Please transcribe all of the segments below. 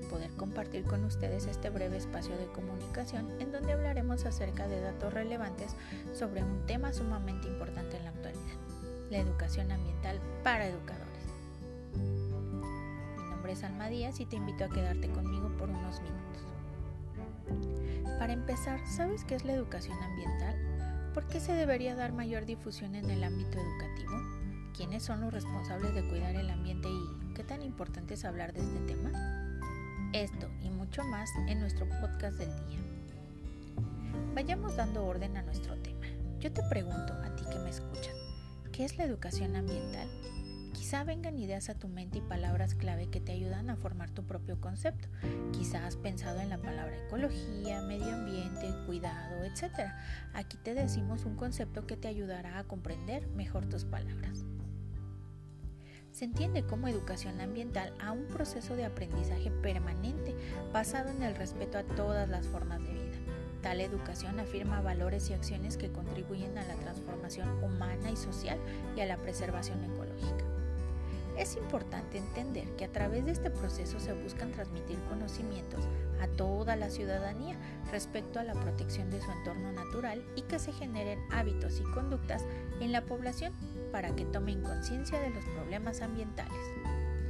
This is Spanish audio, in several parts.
poder compartir con ustedes este breve espacio de comunicación en donde hablaremos acerca de datos relevantes sobre un tema sumamente importante en la actualidad, la educación ambiental para educadores. Mi nombre es Alma Díaz y te invito a quedarte conmigo por unos minutos. Para empezar, ¿sabes qué es la educación ambiental? ¿Por qué se debería dar mayor difusión en el ámbito educativo? ¿Quiénes son los responsables de cuidar el ambiente y ¿Qué tan importante es hablar de este tema? Esto y mucho más en nuestro podcast del día. Vayamos dando orden a nuestro tema. Yo te pregunto, a ti que me escuchas, ¿qué es la educación ambiental? Quizá vengan ideas a tu mente y palabras clave que te ayudan a formar tu propio concepto. Quizá has pensado en la palabra ecología, medio ambiente, cuidado, etc. Aquí te decimos un concepto que te ayudará a comprender mejor tus palabras se entiende como educación ambiental a un proceso de aprendizaje permanente basado en el respeto a todas las formas de vida. Tal educación afirma valores y acciones que contribuyen a la transformación humana y social y a la preservación ecológica. Es importante entender que a través de este proceso se buscan transmitir conocimientos a toda la ciudadanía respecto a la protección de su entorno natural y que se generen hábitos y conductas en la población para que tomen conciencia de los problemas ambientales.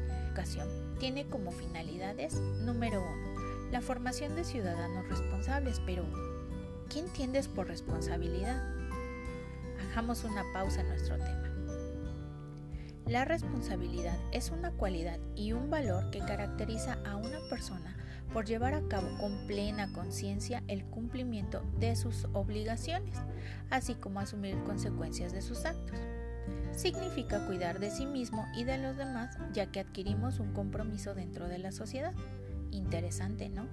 La educación tiene como finalidades número 1 la formación de ciudadanos responsables, pero ¿qué entiendes por responsabilidad? Hagamos una pausa en nuestro tema. La responsabilidad es una cualidad y un valor que caracteriza a una persona por llevar a cabo con plena conciencia el cumplimiento de sus obligaciones, así como asumir consecuencias de sus actos. Significa cuidar de sí mismo y de los demás, ya que adquirimos un compromiso dentro de la sociedad. Interesante, ¿no?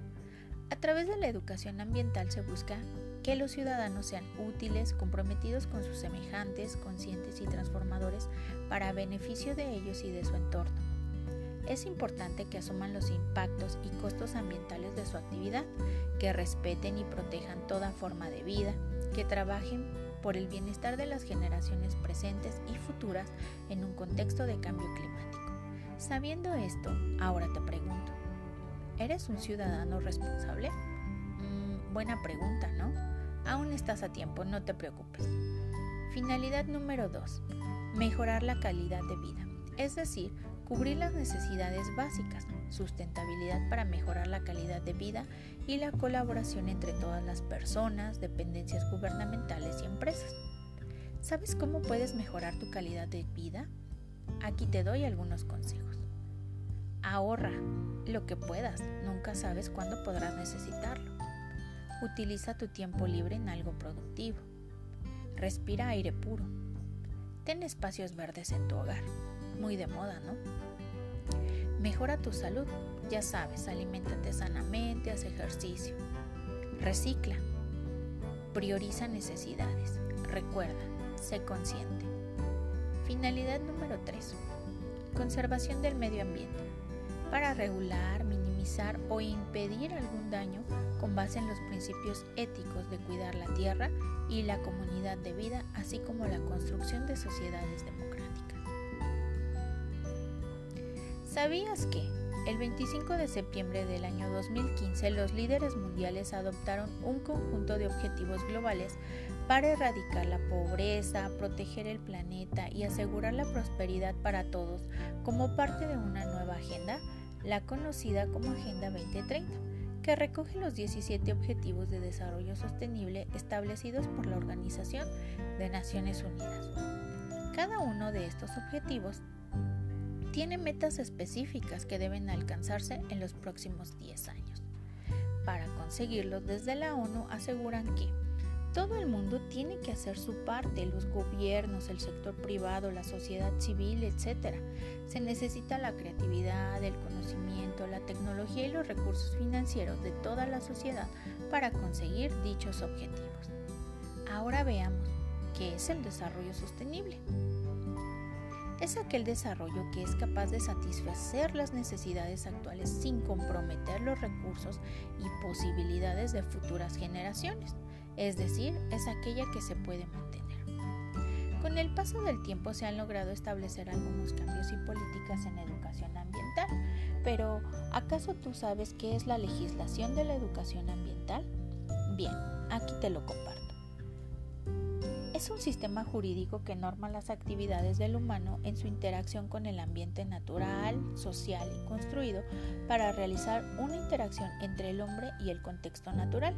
A través de la educación ambiental se busca que los ciudadanos sean útiles, comprometidos con sus semejantes, conscientes y transformadores para beneficio de ellos y de su entorno. Es importante que asuman los impactos y costos ambientales de su actividad, que respeten y protejan toda forma de vida, que trabajen por el bienestar de las generaciones presentes y futuras en un contexto de cambio climático. Sabiendo esto, ahora te pregunto, ¿eres un ciudadano responsable? Buena pregunta, ¿no? Aún estás a tiempo, no te preocupes. Finalidad número 2. Mejorar la calidad de vida, es decir, cubrir las necesidades básicas, sustentabilidad para mejorar la calidad de vida y la colaboración entre todas las personas, dependencias gubernamentales y empresas. ¿Sabes cómo puedes mejorar tu calidad de vida? Aquí te doy algunos consejos. Ahorra lo que puedas, nunca sabes cuándo podrás necesitarlo. Utiliza tu tiempo libre en algo productivo. Respira aire puro. Ten espacios verdes en tu hogar. Muy de moda, ¿no? Mejora tu salud. Ya sabes, aliméntate sanamente, haz ejercicio. Recicla. Prioriza necesidades. Recuerda, sé consciente. Finalidad número 3. Conservación del medio ambiente. Para regular, o impedir algún daño con base en los principios éticos de cuidar la tierra y la comunidad de vida, así como la construcción de sociedades democráticas. ¿Sabías que el 25 de septiembre del año 2015 los líderes mundiales adoptaron un conjunto de objetivos globales para erradicar la pobreza, proteger el planeta y asegurar la prosperidad para todos como parte de una nueva agenda, la conocida como Agenda 2030? que recoge los 17 Objetivos de Desarrollo Sostenible establecidos por la Organización de Naciones Unidas. Cada uno de estos objetivos tiene metas específicas que deben alcanzarse en los próximos 10 años. Para conseguirlos, desde la ONU aseguran que todo el mundo tiene que hacer su parte, los gobiernos, el sector privado, la sociedad civil, etc. Se necesita la creatividad, el conocimiento, la tecnología y los recursos financieros de toda la sociedad para conseguir dichos objetivos. Ahora veamos qué es el desarrollo sostenible. Es aquel desarrollo que es capaz de satisfacer las necesidades actuales sin comprometer los recursos y posibilidades de futuras generaciones es decir, es aquella que se puede mantener. Con el paso del tiempo se han logrado establecer algunos cambios y políticas en educación ambiental, Pero, ¿acaso tú sabes qué es la legislación de la educación ambiental? Bien, aquí te lo comparto. Es un sistema jurídico que norma las actividades del humano en su interacción con el ambiente natural, social y construido para realizar una interacción entre el hombre y el contexto natural.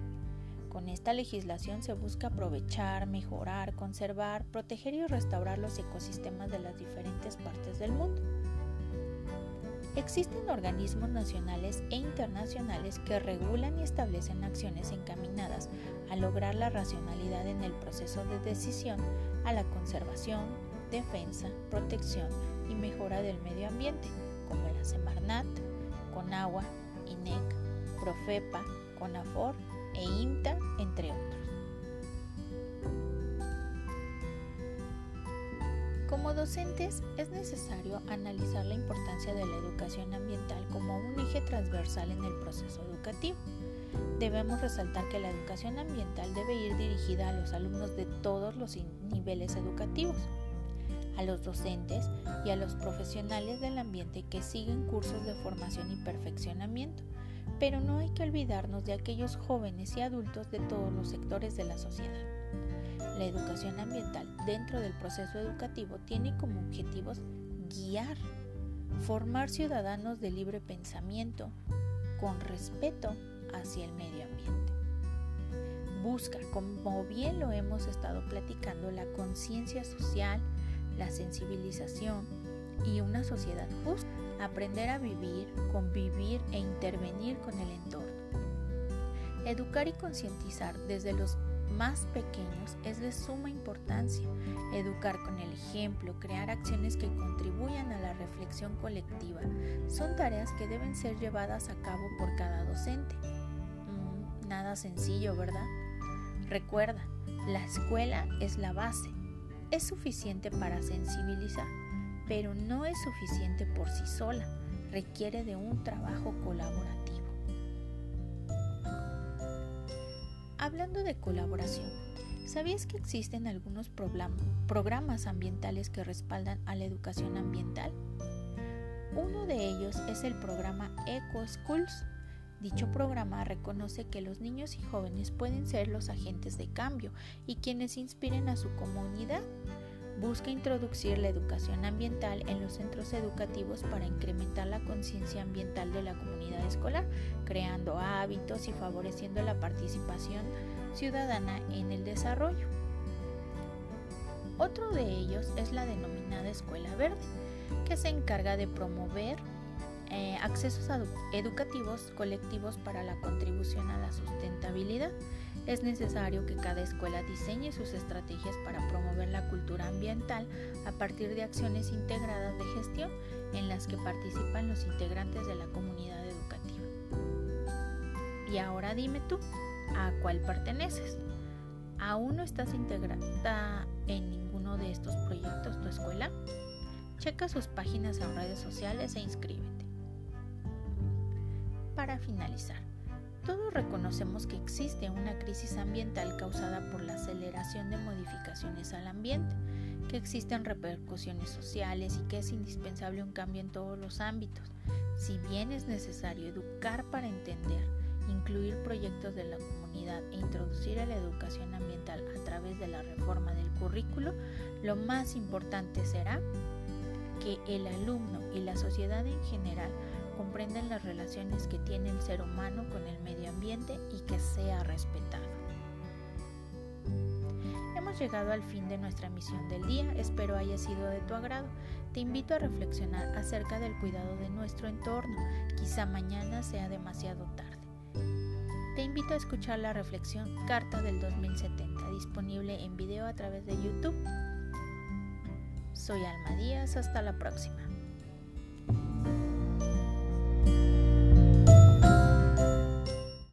Con esta legislación se busca aprovechar, mejorar, conservar, proteger y restaurar los ecosistemas de las diferentes partes del mundo. Existen organismos nacionales e internacionales que regulan y establecen acciones encaminadas a lograr la racionalidad en el proceso de decisión a la conservación, defensa, protección y mejora del medio ambiente, como la Semarnat, Conagua, INEC, Profepa, CONAFOR e INTA, entre otros. Como docentes es necesario analizar la importancia de la educación ambiental como un eje transversal en el proceso educativo. Debemos resaltar que la educación ambiental debe ir dirigida a los alumnos de todos los niveles educativos, a los docentes y a los profesionales del ambiente que siguen cursos de formación y perfeccionamiento, pero no hay que olvidarnos de aquellos jóvenes y adultos de todos los sectores de la sociedad. La educación ambiental dentro del proceso educativo tiene como objetivos guiar, formar ciudadanos de libre pensamiento, con respeto hacia el medio ambiente. Busca, como bien lo hemos estado platicando, la conciencia social, la sensibilización y una sociedad justa. Aprender a vivir, convivir e intervenir con el entorno. Educar y concientizar desde los más pequeños es de suma importancia. Educar con el ejemplo, crear acciones que contribuyan a la reflexión colectiva, son tareas que deben ser llevadas a cabo por cada docente. Mm, nada sencillo, ¿verdad? Recuerda, la escuela es la base. Es suficiente para sensibilizar, pero no es suficiente por sí sola. Requiere de un trabajo colaborativo. Hablando de colaboración, ¿sabías que existen algunos programas ambientales que respaldan a la educación ambiental? Uno de ellos es el programa Eco Schools. Dicho programa reconoce que los niños y jóvenes pueden ser los agentes de cambio y quienes inspiren a su comunidad. Busca introducir la educación ambiental en los centros educativos para incrementar la conciencia ambiental de la comunidad escolar, creando hábitos y favoreciendo la participación ciudadana en el desarrollo. Otro de ellos es la denominada Escuela Verde, que se encarga de promover eh, accesos educativos colectivos para la contribución a la sustentabilidad. Es necesario que cada escuela diseñe sus estrategias para promover la cultura ambiental a partir de acciones integradas de gestión en las que participan los integrantes de la comunidad educativa. Y ahora dime tú, ¿a cuál perteneces? ¿Aún no estás integrada en ninguno de estos proyectos tu escuela? Checa sus páginas en redes sociales e inscríbete. Para finalizar, todos reconocemos que existe una crisis ambiental causada por la aceleración de modificaciones al ambiente, que existen repercusiones sociales y que es indispensable un cambio en todos los ámbitos. Si bien es necesario educar para entender, incluir proyectos de la comunidad e introducir a la educación ambiental a través de la reforma del currículo, lo más importante será que el alumno y la sociedad en general comprenden las relaciones que tiene el ser humano con el medio ambiente y que sea respetado. Hemos llegado al fin de nuestra misión del día, espero haya sido de tu agrado. Te invito a reflexionar acerca del cuidado de nuestro entorno, quizá mañana sea demasiado tarde. Te invito a escuchar la reflexión Carta del 2070, disponible en video a través de YouTube. Soy Alma Díaz, hasta la próxima.